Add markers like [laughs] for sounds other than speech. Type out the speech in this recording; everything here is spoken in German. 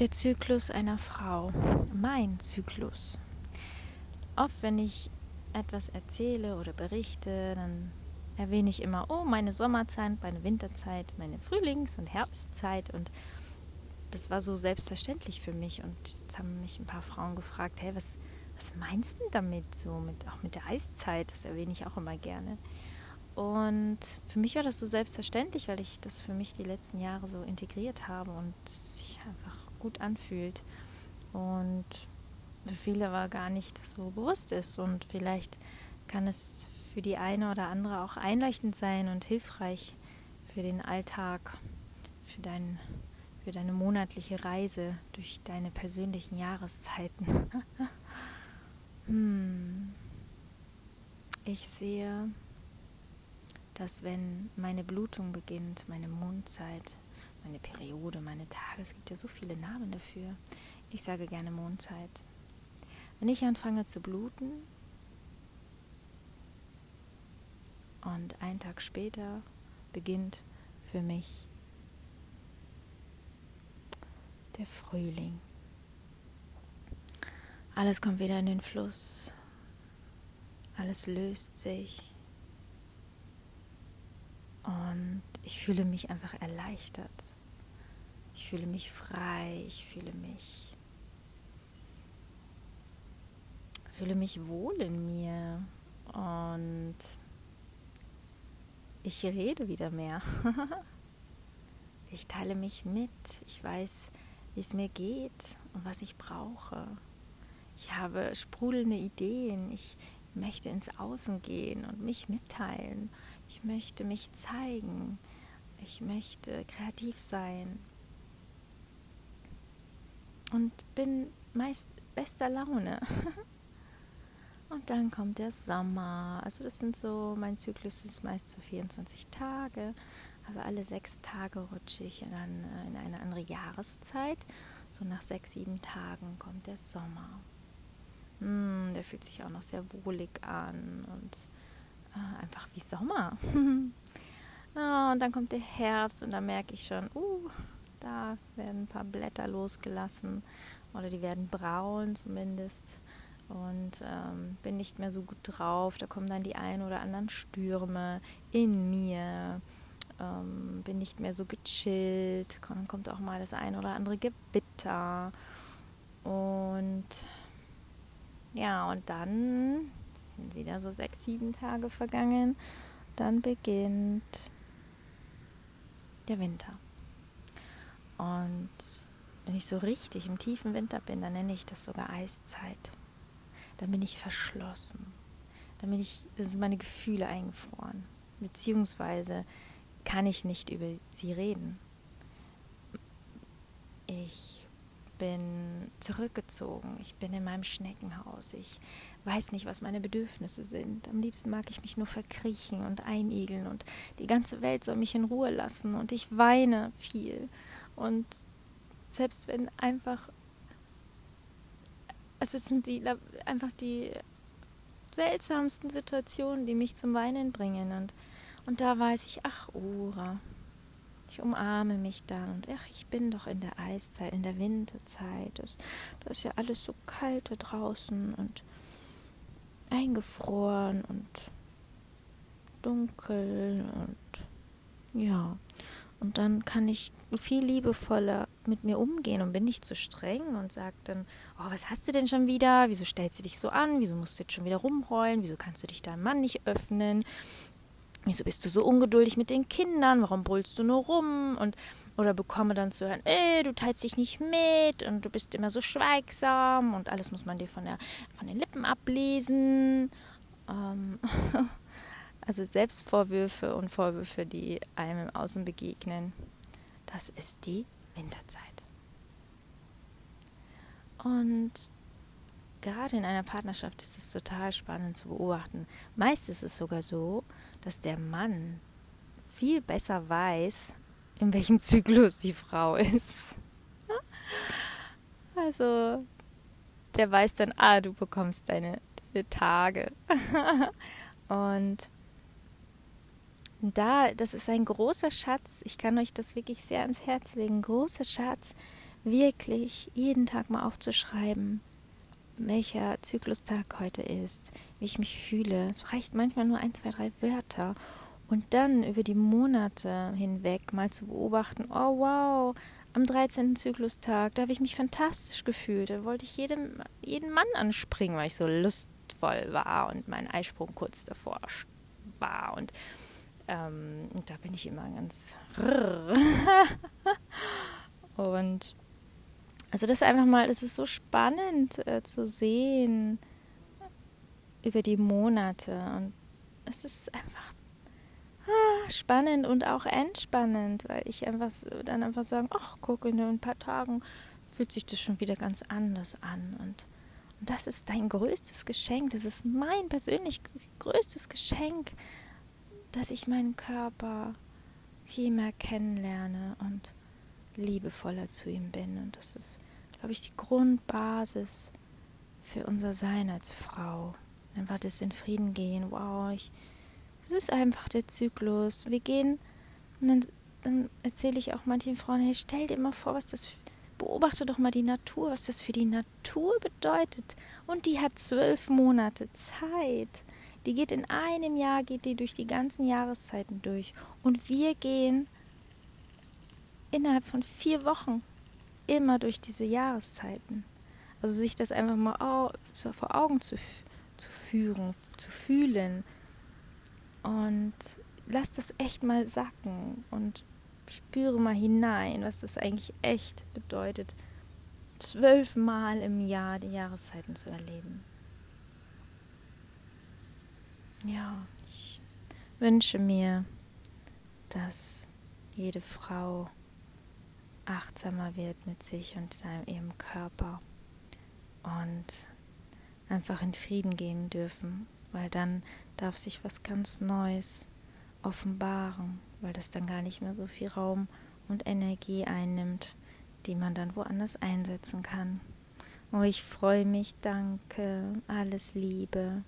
Der Zyklus einer Frau. Mein Zyklus. Oft, wenn ich etwas erzähle oder berichte, dann erwähne ich immer, oh, meine Sommerzeit, meine Winterzeit, meine Frühlings- und Herbstzeit. Und das war so selbstverständlich für mich. Und jetzt haben mich ein paar Frauen gefragt, hey, was, was meinst du damit so, mit, auch mit der Eiszeit? Das erwähne ich auch immer gerne. Und für mich war das so selbstverständlich, weil ich das für mich die letzten Jahre so integriert habe und es sich einfach gut anfühlt. Und für viele aber gar nicht so bewusst ist. Und vielleicht kann es für die eine oder andere auch einleuchtend sein und hilfreich für den Alltag, für, dein, für deine monatliche Reise durch deine persönlichen Jahreszeiten. [laughs] hm. Ich sehe dass wenn meine Blutung beginnt, meine Mondzeit, meine Periode, meine Tage, es gibt ja so viele Namen dafür. Ich sage gerne Mondzeit. Wenn ich anfange zu bluten und einen Tag später beginnt für mich der Frühling. Alles kommt wieder in den Fluss, alles löst sich, und ich fühle mich einfach erleichtert. Ich fühle mich frei, ich fühle mich fühle mich wohl in mir und ich rede wieder mehr. [laughs] ich teile mich mit. Ich weiß, wie es mir geht und was ich brauche. Ich habe sprudelnde Ideen. Ich möchte ins Außen gehen und mich mitteilen ich möchte mich zeigen. Ich möchte kreativ sein. Und bin meist bester Laune. [laughs] Und dann kommt der Sommer. Also das sind so, mein Zyklus ist meist so 24 Tage. Also alle sechs Tage rutsche ich dann in eine andere Jahreszeit. So nach sechs, sieben Tagen kommt der Sommer. Mm, der fühlt sich auch noch sehr wohlig an und äh, einfach wie Sommer. [laughs] ah, und dann kommt der Herbst und da merke ich schon, uh, da werden ein paar Blätter losgelassen oder die werden braun zumindest und ähm, bin nicht mehr so gut drauf. Da kommen dann die ein oder anderen Stürme in mir. Ähm, bin nicht mehr so gechillt. Dann kommt auch mal das ein oder andere Gewitter. Und ja, und dann sind wieder so sechs, sieben Tage vergangen. Dann beginnt der Winter. Und wenn ich so richtig im tiefen Winter bin, dann nenne ich das sogar Eiszeit. Dann bin ich verschlossen. Dann bin ich, sind meine Gefühle eingefroren. Beziehungsweise kann ich nicht über sie reden. Ich bin zurückgezogen, ich bin in meinem Schneckenhaus, ich weiß nicht, was meine Bedürfnisse sind. Am liebsten mag ich mich nur verkriechen und einigeln und die ganze Welt soll mich in Ruhe lassen und ich weine viel. Und selbst wenn einfach, also es sind die einfach die seltsamsten Situationen, die mich zum Weinen bringen und und da weiß ich, ach Ura, ich umarme mich dann und ach, ich bin doch in der Eiszeit, in der Winterzeit. Das, das ist ja alles so kalt da draußen und eingefroren und dunkel und ja. Und dann kann ich viel liebevoller mit mir umgehen und bin nicht zu streng und sage dann, oh, was hast du denn schon wieder? Wieso stellst du dich so an? Wieso musst du jetzt schon wieder rumheulen? Wieso kannst du dich deinem Mann nicht öffnen? Wieso bist du so ungeduldig mit den Kindern? Warum brüllst du nur rum? Und oder bekomme dann zu hören, ey, du teilst dich nicht mit und du bist immer so schweigsam und alles muss man dir von, der, von den Lippen ablesen. Ähm, [laughs] also Selbstvorwürfe und Vorwürfe, die einem im Außen begegnen, das ist die Winterzeit. Und gerade in einer Partnerschaft ist es total spannend zu beobachten. Meist ist es sogar so, dass der Mann viel besser weiß, in welchem Zyklus die Frau ist. Also, der weiß dann, ah, du bekommst deine, deine Tage. [laughs] Und da, das ist ein großer Schatz. Ich kann euch das wirklich sehr ans Herz legen. Großer Schatz, wirklich jeden Tag mal aufzuschreiben, welcher Zyklustag heute ist, wie ich mich fühle. Es reicht manchmal nur ein, zwei, drei Wörter. Und dann über die Monate hinweg mal zu beobachten, oh wow, am 13. Zyklustag, da habe ich mich fantastisch gefühlt. Da wollte ich jedem, jeden Mann anspringen, weil ich so lustvoll war und mein Eisprung kurz davor war. Und, ähm, da bin ich immer ganz. [laughs] und also das einfach mal, das ist so spannend äh, zu sehen über die Monate. Und es ist einfach ah, spannend und auch entspannend, weil ich einfach dann einfach sagen, ach, guck, in ein paar Tagen fühlt sich das schon wieder ganz anders an. Und, und das ist dein größtes Geschenk. Das ist mein persönlich größtes Geschenk, dass ich meinen Körper viel mehr kennenlerne und liebevoller zu ihm bin. Und das ist, glaube ich, die Grundbasis für unser Sein als Frau. Einfach das in Frieden gehen. Wow, ich, das ist einfach der Zyklus. Wir gehen, und dann, dann erzähle ich auch manchen Frauen, hey, stell dir mal vor, was das, beobachte doch mal die Natur, was das für die Natur bedeutet. Und die hat zwölf Monate Zeit. Die geht in einem Jahr, geht die durch die ganzen Jahreszeiten durch. Und wir gehen innerhalb von vier Wochen immer durch diese Jahreszeiten. Also sich das einfach mal vor Augen zu, zu führen, zu fühlen. Und lass das echt mal sacken und spüre mal hinein, was das eigentlich echt bedeutet, zwölfmal im Jahr die Jahreszeiten zu erleben. Ja, ich wünsche mir, dass jede Frau achtsamer wird mit sich und seinem, ihrem Körper und einfach in Frieden gehen dürfen, weil dann darf sich was ganz Neues offenbaren, weil das dann gar nicht mehr so viel Raum und Energie einnimmt, die man dann woanders einsetzen kann. Oh, ich freue mich, danke, alles Liebe.